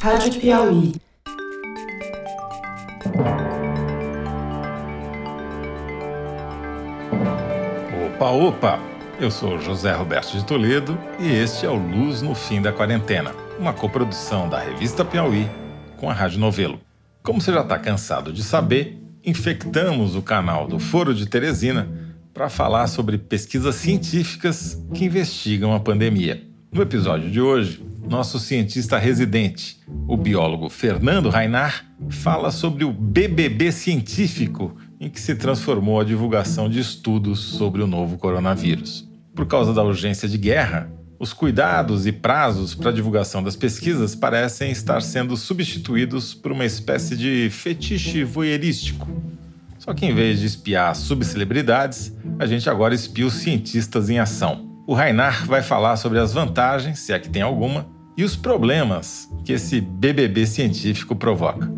Rádio Piauí. Opa, opa! Eu sou José Roberto de Toledo e este é o Luz no Fim da Quarentena, uma coprodução da revista Piauí com a Rádio Novelo. Como você já está cansado de saber, infectamos o canal do Foro de Teresina para falar sobre pesquisas científicas que investigam a pandemia. No episódio de hoje, nosso cientista residente, o biólogo Fernando Rainar, fala sobre o BBB científico em que se transformou a divulgação de estudos sobre o novo coronavírus. Por causa da urgência de guerra, os cuidados e prazos para a divulgação das pesquisas parecem estar sendo substituídos por uma espécie de fetiche voyeurístico. Só que em vez de espiar subcelebridades, a gente agora espia os cientistas em ação. O Rainar vai falar sobre as vantagens, se é que tem alguma, e os problemas que esse BBB científico provoca.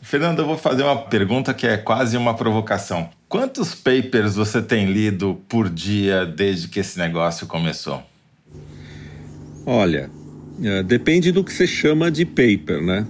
Fernando, eu vou fazer uma pergunta que é quase uma provocação. Quantos papers você tem lido por dia desde que esse negócio começou? Olha, é, depende do que você chama de paper, né?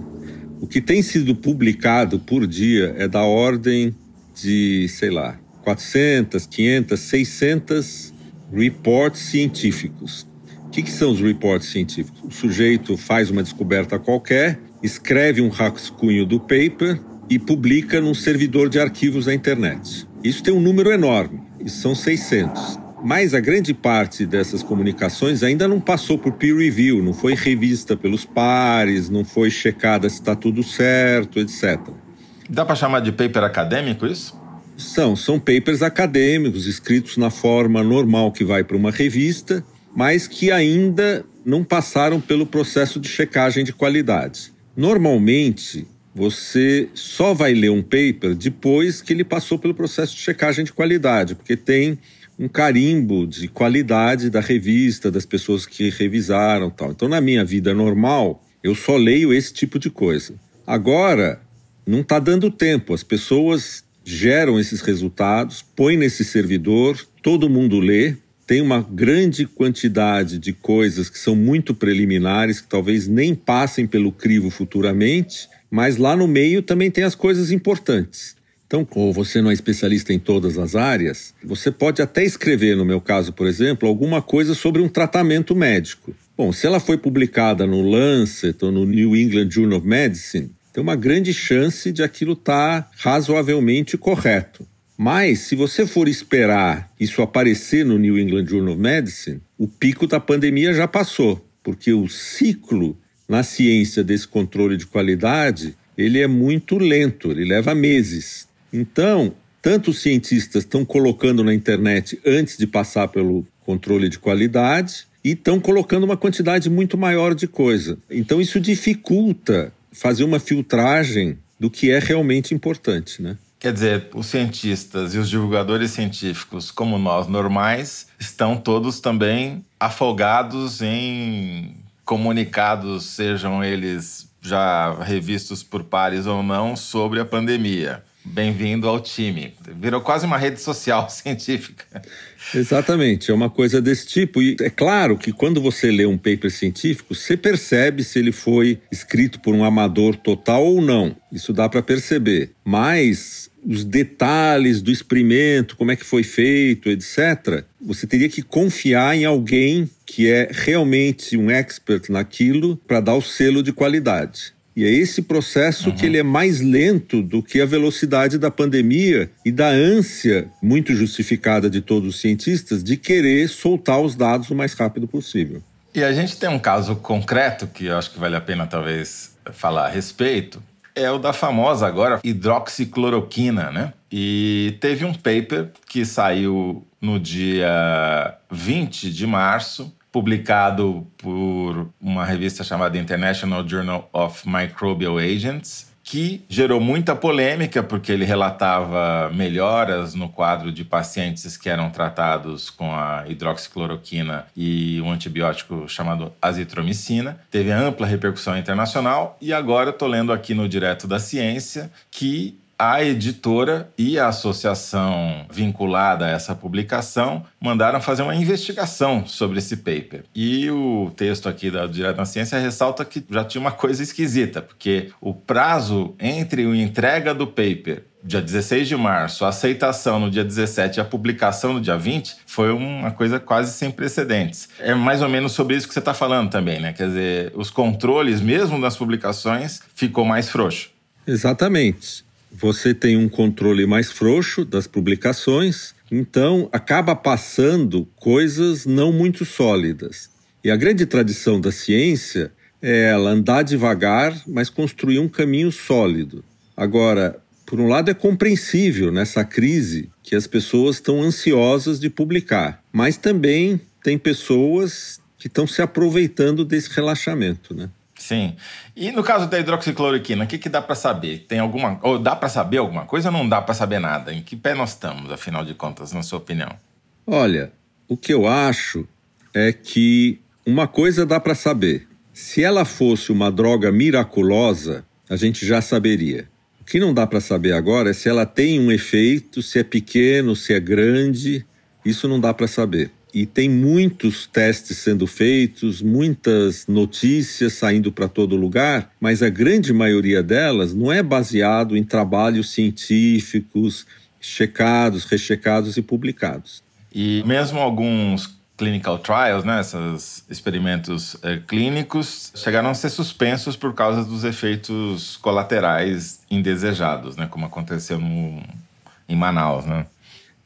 O que tem sido publicado por dia é da ordem de, sei lá, 400, 500, 600 reports científicos. O que, que são os reports científicos? O sujeito faz uma descoberta qualquer escreve um rascunho do paper e publica num servidor de arquivos da internet. Isso tem um número enorme, isso são 600. Mas a grande parte dessas comunicações ainda não passou por peer review, não foi revista pelos pares, não foi checada se está tudo certo, etc. Dá para chamar de paper acadêmico isso? São, são papers acadêmicos, escritos na forma normal que vai para uma revista, mas que ainda não passaram pelo processo de checagem de qualidade. Normalmente, você só vai ler um paper depois que ele passou pelo processo de checagem de qualidade, porque tem um carimbo de qualidade da revista, das pessoas que revisaram tal. Então, na minha vida normal, eu só leio esse tipo de coisa. Agora, não está dando tempo. As pessoas geram esses resultados, põem nesse servidor, todo mundo lê, tem uma grande quantidade de coisas que são muito preliminares, que talvez nem passem pelo crivo futuramente, mas lá no meio também tem as coisas importantes. Então, como você não é especialista em todas as áreas, você pode até escrever, no meu caso, por exemplo, alguma coisa sobre um tratamento médico. Bom, se ela foi publicada no Lancet ou no New England Journal of Medicine, tem uma grande chance de aquilo estar tá razoavelmente correto. Mas, se você for esperar isso aparecer no New England Journal of Medicine, o pico da pandemia já passou, porque o ciclo na ciência desse controle de qualidade ele é muito lento, ele leva meses. Então, tanto os cientistas estão colocando na internet antes de passar pelo controle de qualidade e estão colocando uma quantidade muito maior de coisa. Então, isso dificulta fazer uma filtragem do que é realmente importante, né? Quer dizer, os cientistas e os divulgadores científicos, como nós normais, estão todos também afogados em comunicados, sejam eles já revistos por pares ou não, sobre a pandemia. Bem-vindo ao time. Virou quase uma rede social científica. Exatamente, é uma coisa desse tipo. E é claro que quando você lê um paper científico, você percebe se ele foi escrito por um amador total ou não. Isso dá para perceber. Mas os detalhes do experimento, como é que foi feito, etc., você teria que confiar em alguém que é realmente um expert naquilo para dar o selo de qualidade. E é esse processo uhum. que ele é mais lento do que a velocidade da pandemia e da ânsia muito justificada de todos os cientistas de querer soltar os dados o mais rápido possível. E a gente tem um caso concreto que eu acho que vale a pena talvez falar a respeito, é o da famosa agora hidroxicloroquina, né? E teve um paper que saiu no dia 20 de março publicado por uma revista chamada International Journal of Microbial Agents, que gerou muita polêmica porque ele relatava melhoras no quadro de pacientes que eram tratados com a hidroxicloroquina e um antibiótico chamado azitromicina. Teve ampla repercussão internacional e agora estou lendo aqui no Direto da Ciência que a editora e a associação vinculada a essa publicação mandaram fazer uma investigação sobre esse paper. E o texto aqui da Direto na Ciência ressalta que já tinha uma coisa esquisita, porque o prazo entre a entrega do paper dia 16 de março, a aceitação no dia 17 e a publicação no dia 20 foi uma coisa quase sem precedentes. É mais ou menos sobre isso que você está falando também, né? Quer dizer, os controles, mesmo das publicações, ficou mais frouxo. Exatamente. Você tem um controle mais frouxo das publicações, então acaba passando coisas não muito sólidas. E a grande tradição da ciência é ela andar devagar, mas construir um caminho sólido. Agora, por um lado, é compreensível nessa crise que as pessoas estão ansiosas de publicar, mas também tem pessoas que estão se aproveitando desse relaxamento, né? Sim. E no caso da hidroxicloroquina, o que, que dá para saber? Tem alguma, ou dá para saber alguma coisa ou não dá para saber nada? Em que pé nós estamos, afinal de contas, na sua opinião? Olha, o que eu acho é que uma coisa dá para saber. Se ela fosse uma droga miraculosa, a gente já saberia que não dá para saber agora é se ela tem um efeito, se é pequeno, se é grande, isso não dá para saber. E tem muitos testes sendo feitos, muitas notícias saindo para todo lugar, mas a grande maioria delas não é baseado em trabalhos científicos checados, rechecados e publicados. E mesmo alguns clinical trials, né, esses experimentos é, clínicos, chegaram a ser suspensos por causa dos efeitos colaterais indesejados, né, como aconteceu no, em Manaus, né?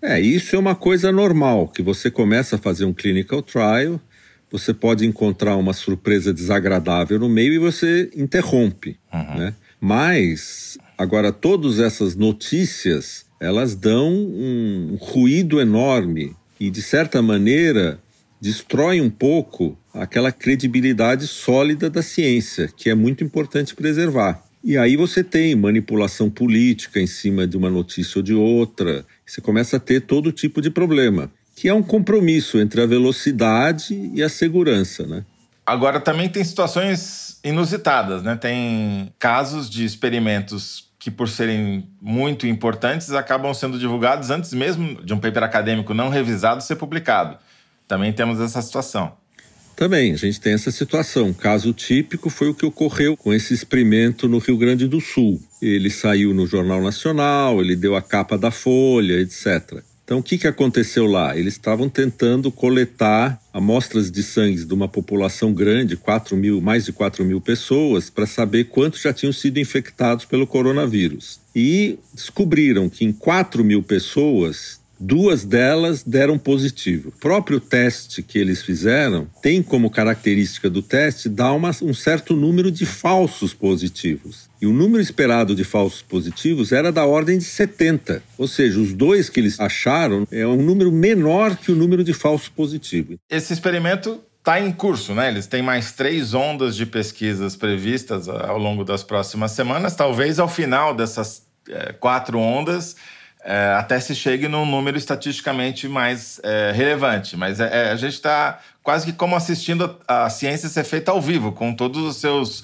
É, isso é uma coisa normal, que você começa a fazer um clinical trial, você pode encontrar uma surpresa desagradável no meio e você interrompe, uhum. né? Mas, agora, todas essas notícias, elas dão um ruído enorme e, de certa maneira, destrói um pouco aquela credibilidade sólida da ciência, que é muito importante preservar. E aí você tem manipulação política em cima de uma notícia ou de outra, você começa a ter todo tipo de problema, que é um compromisso entre a velocidade e a segurança, né? Agora também tem situações inusitadas, né? Tem casos de experimentos que, por serem muito importantes, acabam sendo divulgados antes mesmo de um paper acadêmico não revisado ser publicado. Também temos essa situação. Também, a gente tem essa situação. Caso típico foi o que ocorreu com esse experimento no Rio Grande do Sul. Ele saiu no Jornal Nacional, ele deu a capa da Folha, etc. Então, o que, que aconteceu lá? Eles estavam tentando coletar amostras de sangue de uma população grande, 4 mil, mais de 4 mil pessoas, para saber quantos já tinham sido infectados pelo coronavírus. E descobriram que em 4 mil pessoas, Duas delas deram positivo. O próprio teste que eles fizeram tem como característica do teste dar uma, um certo número de falsos positivos. E o número esperado de falsos positivos era da ordem de 70. Ou seja, os dois que eles acharam é um número menor que o número de falsos positivos. Esse experimento está em curso, né? Eles têm mais três ondas de pesquisas previstas ao longo das próximas semanas. Talvez ao final dessas é, quatro ondas é, até se chegue num número estatisticamente mais é, relevante. Mas é, é a gente está quase que como assistindo a, a, ciência ser feita ao vivo, com todos os seus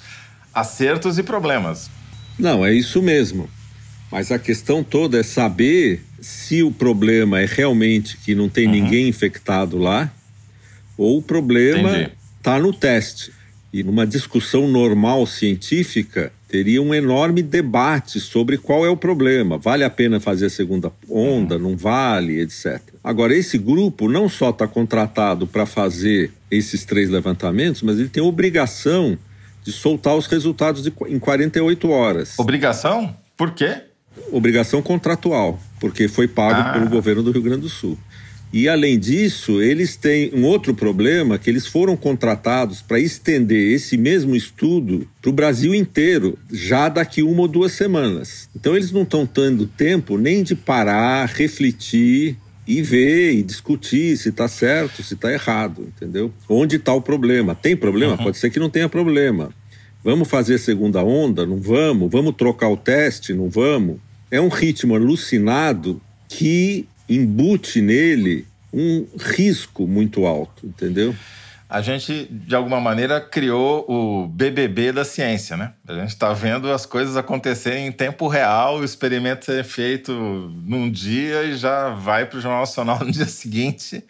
acertos e problemas. Não, é isso mesmo. Mas a questão toda é saber se o problema é realmente que não tem uhum. ninguém infectado lá, ou o problema está no teste. E numa discussão normal científica, teria um enorme debate sobre qual é o problema. Vale a pena fazer a segunda onda? Não vale? Etc. Agora, esse grupo não só está contratado para fazer esses três levantamentos, mas ele tem obrigação de soltar os resultados de, em 48 horas. Obrigação? Por quê? Obrigação contratual, porque foi pago ah. pelo governo do Rio Grande do Sul. E além disso, eles têm um outro problema que eles foram contratados para estender esse mesmo estudo para o Brasil inteiro, já daqui uma ou duas semanas. Então eles não estão tendo tempo nem de parar, refletir e ver e discutir se está certo, se está errado, entendeu? Onde está o problema? Tem problema? Uhum. Pode ser que não tenha problema. Vamos fazer segunda onda? Não vamos. Vamos trocar o teste? Não vamos. É um ritmo alucinado que embute nele um risco muito alto, entendeu? a gente, de alguma maneira, criou o BBB da ciência, né? A gente está vendo as coisas acontecerem em tempo real, o experimento ser feito num dia e já vai para o Jornal Nacional no dia seguinte.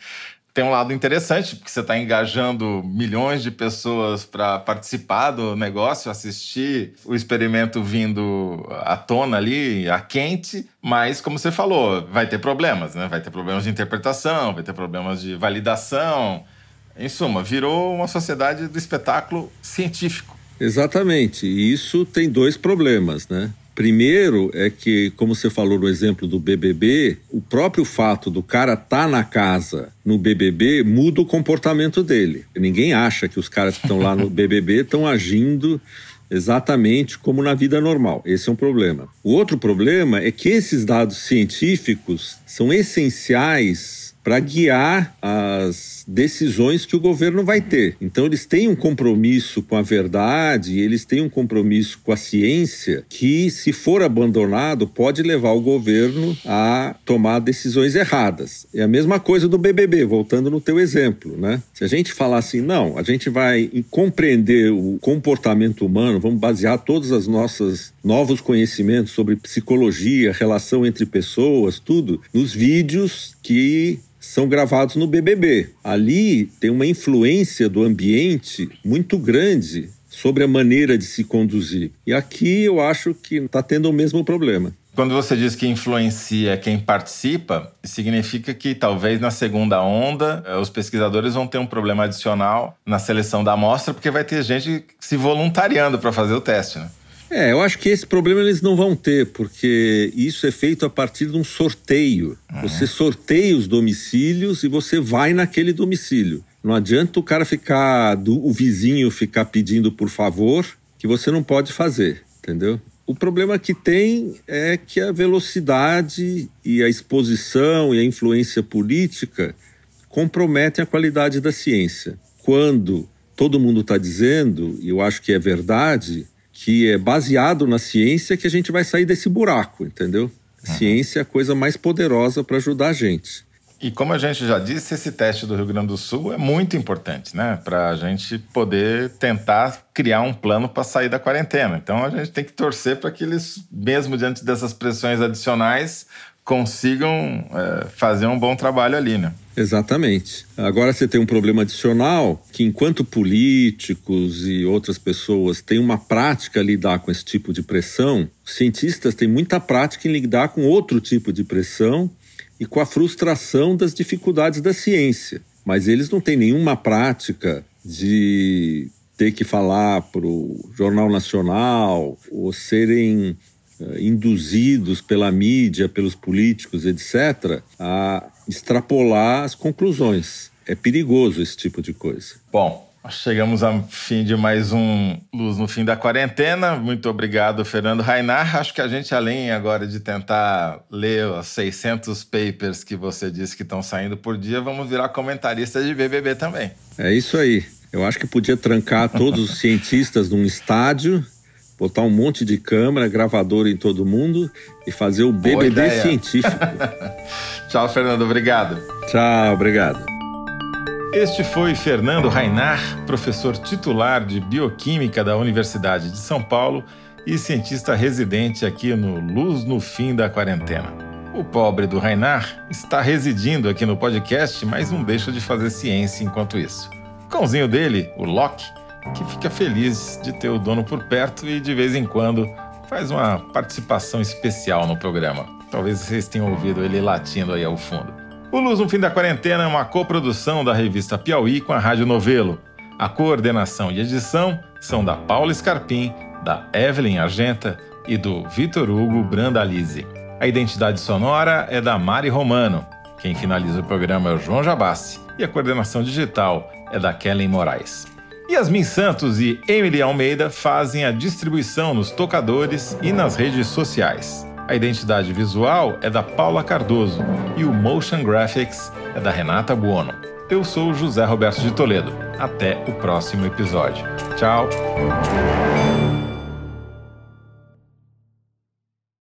Tem um lado interessante, porque você está engajando milhões de pessoas para participar do negócio, assistir o experimento vindo à tona ali, a quente, mas, como você falou, vai ter problemas, né? Vai ter problemas de interpretação, vai ter problemas de validação em suma, virou uma sociedade do espetáculo científico. Exatamente. E isso tem dois problemas, né? Primeiro é que, como você falou no exemplo do BBB, o próprio fato do cara estar tá na casa no BBB muda o comportamento dele. Ninguém acha que os caras que estão lá no BBB estão agindo exatamente como na vida normal. Esse é um problema. O outro problema é que esses dados científicos são essenciais para guiar as decisões que o governo vai ter. Então, eles têm um compromisso com a verdade, eles têm um compromisso com a ciência que, se for abandonado, pode levar o governo a tomar decisões erradas. É a mesma coisa do BBB, voltando no teu exemplo, né? Se a gente falar assim, não, a gente vai compreender o comportamento humano, vamos basear todos os nossos novos conhecimentos sobre psicologia, relação entre pessoas, tudo, nos vídeos que são gravados no BBB. Ali tem uma influência do ambiente muito grande sobre a maneira de se conduzir. E aqui eu acho que está tendo o mesmo problema. Quando você diz que influencia quem participa, significa que talvez na segunda onda eh, os pesquisadores vão ter um problema adicional na seleção da amostra, porque vai ter gente se voluntariando para fazer o teste. Né? É, eu acho que esse problema eles não vão ter, porque isso é feito a partir de um sorteio. Uhum. Você sorteia os domicílios e você vai naquele domicílio. Não adianta o cara ficar, do, o vizinho ficar pedindo por favor, que você não pode fazer, entendeu? O problema que tem é que a velocidade e a exposição e a influência política comprometem a qualidade da ciência. Quando todo mundo está dizendo, e eu acho que é verdade, que é baseado na ciência que a gente vai sair desse buraco, entendeu? A uhum. ciência é a coisa mais poderosa para ajudar a gente. E como a gente já disse, esse teste do Rio Grande do Sul é muito importante, né? Para a gente poder tentar criar um plano para sair da quarentena. Então a gente tem que torcer para que eles, mesmo diante dessas pressões adicionais, consigam é, fazer um bom trabalho ali, né? Exatamente. Agora você tem um problema adicional que, enquanto políticos e outras pessoas têm uma prática a lidar com esse tipo de pressão, cientistas têm muita prática em lidar com outro tipo de pressão e com a frustração das dificuldades da ciência. Mas eles não têm nenhuma prática de ter que falar para o Jornal Nacional ou serem induzidos pela mídia, pelos políticos, etc., a extrapolar as conclusões. É perigoso esse tipo de coisa. Bom, Chegamos ao fim de mais um Luz no Fim da Quarentena. Muito obrigado, Fernando Rainar. Acho que a gente, além agora de tentar ler os 600 papers que você disse que estão saindo por dia, vamos virar comentarista de BBB também. É isso aí. Eu acho que podia trancar todos os cientistas num estádio, botar um monte de câmera, gravador em todo mundo e fazer o BBB científico. Tchau, Fernando. Obrigado. Tchau, obrigado. Este foi Fernando Rainar, professor titular de Bioquímica da Universidade de São Paulo e cientista residente aqui no Luz no Fim da Quarentena. O pobre do Rainar está residindo aqui no podcast, mas não deixa de fazer ciência enquanto isso. O cãozinho dele, o Loki, que fica feliz de ter o dono por perto e de vez em quando faz uma participação especial no programa. Talvez vocês tenham ouvido ele latindo aí ao fundo. O Luz no Fim da Quarentena é uma coprodução da revista Piauí com a Rádio Novelo. A coordenação e edição são da Paula Scarpim, da Evelyn Argenta e do Vitor Hugo Brandalize. A identidade sonora é da Mari Romano. Quem finaliza o programa é o João Jabassi e a coordenação digital é da Kellen Moraes. Yasmin Santos e Emily Almeida fazem a distribuição nos tocadores e nas redes sociais. A identidade visual é da Paula Cardoso e o Motion Graphics é da Renata Buono. Eu sou José Roberto de Toledo. Até o próximo episódio. Tchau!